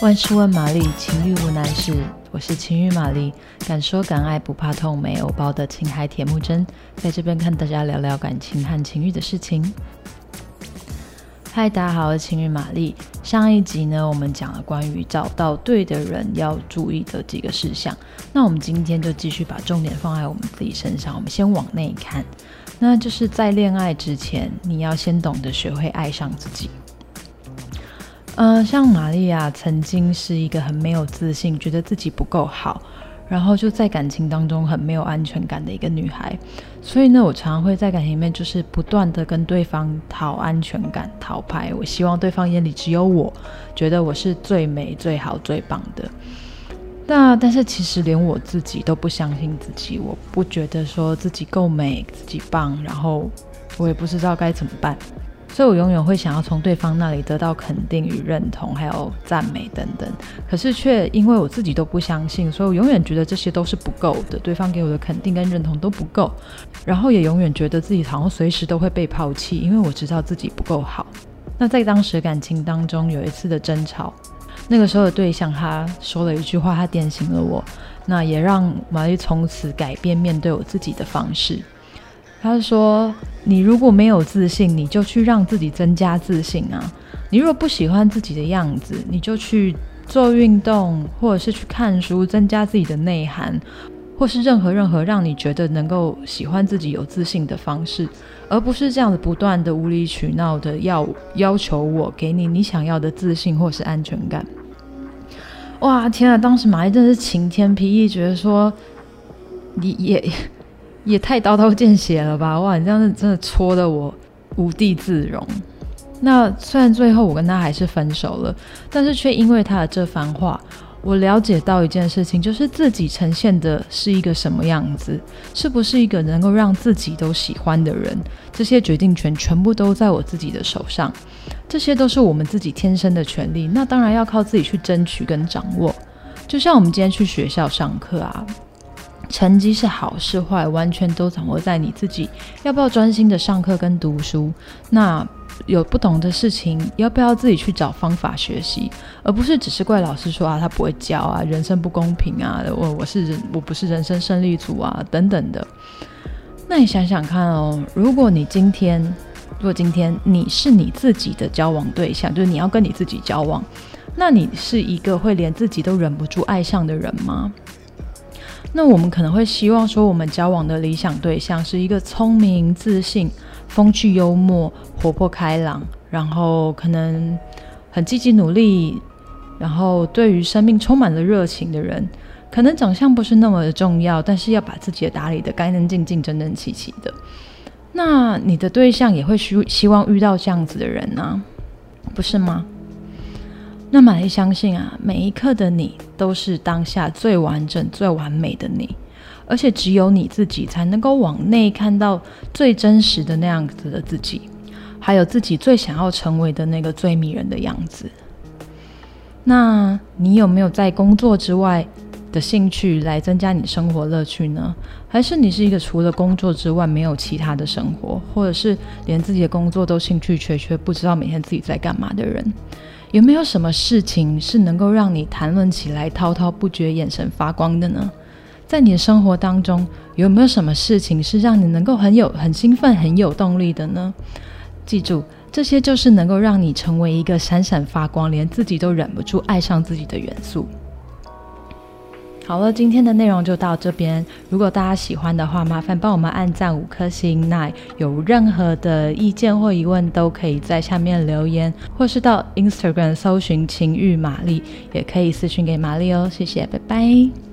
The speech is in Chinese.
万事问玛丽，情欲无难事。我是情欲玛丽，敢说敢爱不怕痛，没有包的情海铁木真，在这边跟大家聊聊感情和情欲的事情。嗨，大家好，我是情欲玛丽。上一集呢，我们讲了关于找到对的人要注意的几个事项。那我们今天就继续把重点放在我们自己身上。我们先往内看，那就是在恋爱之前，你要先懂得学会爱上自己。呃，像玛利亚曾经是一个很没有自信，觉得自己不够好，然后就在感情当中很没有安全感的一个女孩。所以呢，我常常会在感情里面就是不断的跟对方讨安全感、讨拍。我希望对方眼里只有我，觉得我是最美、最好、最棒的。那但是其实连我自己都不相信自己，我不觉得说自己够美、自己棒，然后我也不知道该怎么办。所以我永远会想要从对方那里得到肯定与认同，还有赞美等等。可是却因为我自己都不相信，所以我永远觉得这些都是不够的。对方给我的肯定跟认同都不够，然后也永远觉得自己好像随时都会被抛弃，因为我知道自己不够好。那在当时感情当中有一次的争吵，那个时候的对象他说了一句话，他点醒了我，那也让玛丽从此改变面对我自己的方式。他说：“你如果没有自信，你就去让自己增加自信啊！你如果不喜欢自己的样子，你就去做运动，或者是去看书，增加自己的内涵，或是任何任何让你觉得能够喜欢自己、有自信的方式，而不是这样子不断的无理取闹的要要求我给你你想要的自信或是安全感。”哇，天啊！当时马丽真的是晴天霹雳，觉得说你也。也太刀刀见血了吧！哇，你这样子真的戳得我无地自容。那虽然最后我跟他还是分手了，但是却因为他的这番话，我了解到一件事情，就是自己呈现的是一个什么样子，是不是一个能够让自己都喜欢的人？这些决定权全部都在我自己的手上，这些都是我们自己天生的权利，那当然要靠自己去争取跟掌握。就像我们今天去学校上课啊。成绩是好是坏，完全都掌握在你自己。要不要专心的上课跟读书？那有不懂的事情，要不要自己去找方法学习？而不是只是怪老师说啊，他不会教啊，人生不公平啊，我我是人，我不是人生胜利组啊，等等的。那你想想看哦，如果你今天，如果今天你是你自己的交往对象，就是你要跟你自己交往，那你是一个会连自己都忍不住爱上的人吗？那我们可能会希望说，我们交往的理想对象是一个聪明、自信、风趣幽默、活泼开朗，然后可能很积极努力，然后对于生命充满了热情的人。可能长相不是那么的重要，但是要把自己打理得干干净净、整整齐齐的。那你的对象也会希希望遇到这样子的人呢、不是吗？那玛丽相信啊，每一刻的你都是当下最完整、最完美的你，而且只有你自己才能够往内看到最真实的那样子的自己，还有自己最想要成为的那个最迷人的样子。那你有没有在工作之外的兴趣来增加你生活乐趣呢？还是你是一个除了工作之外没有其他的生活，或者是连自己的工作都兴趣缺缺，不知道每天自己在干嘛的人？有没有什么事情是能够让你谈论起来滔滔不绝、眼神发光的呢？在你的生活当中，有没有什么事情是让你能够很有、很兴奋、很有动力的呢？记住，这些就是能够让你成为一个闪闪发光、连自己都忍不住爱上自己的元素。好了，今天的内容就到这边。如果大家喜欢的话，麻烦帮我们按赞五颗星。那有任何的意见或疑问，都可以在下面留言，或是到 Instagram 搜寻情欲玛丽，也可以私讯给玛丽哦。谢谢，拜拜。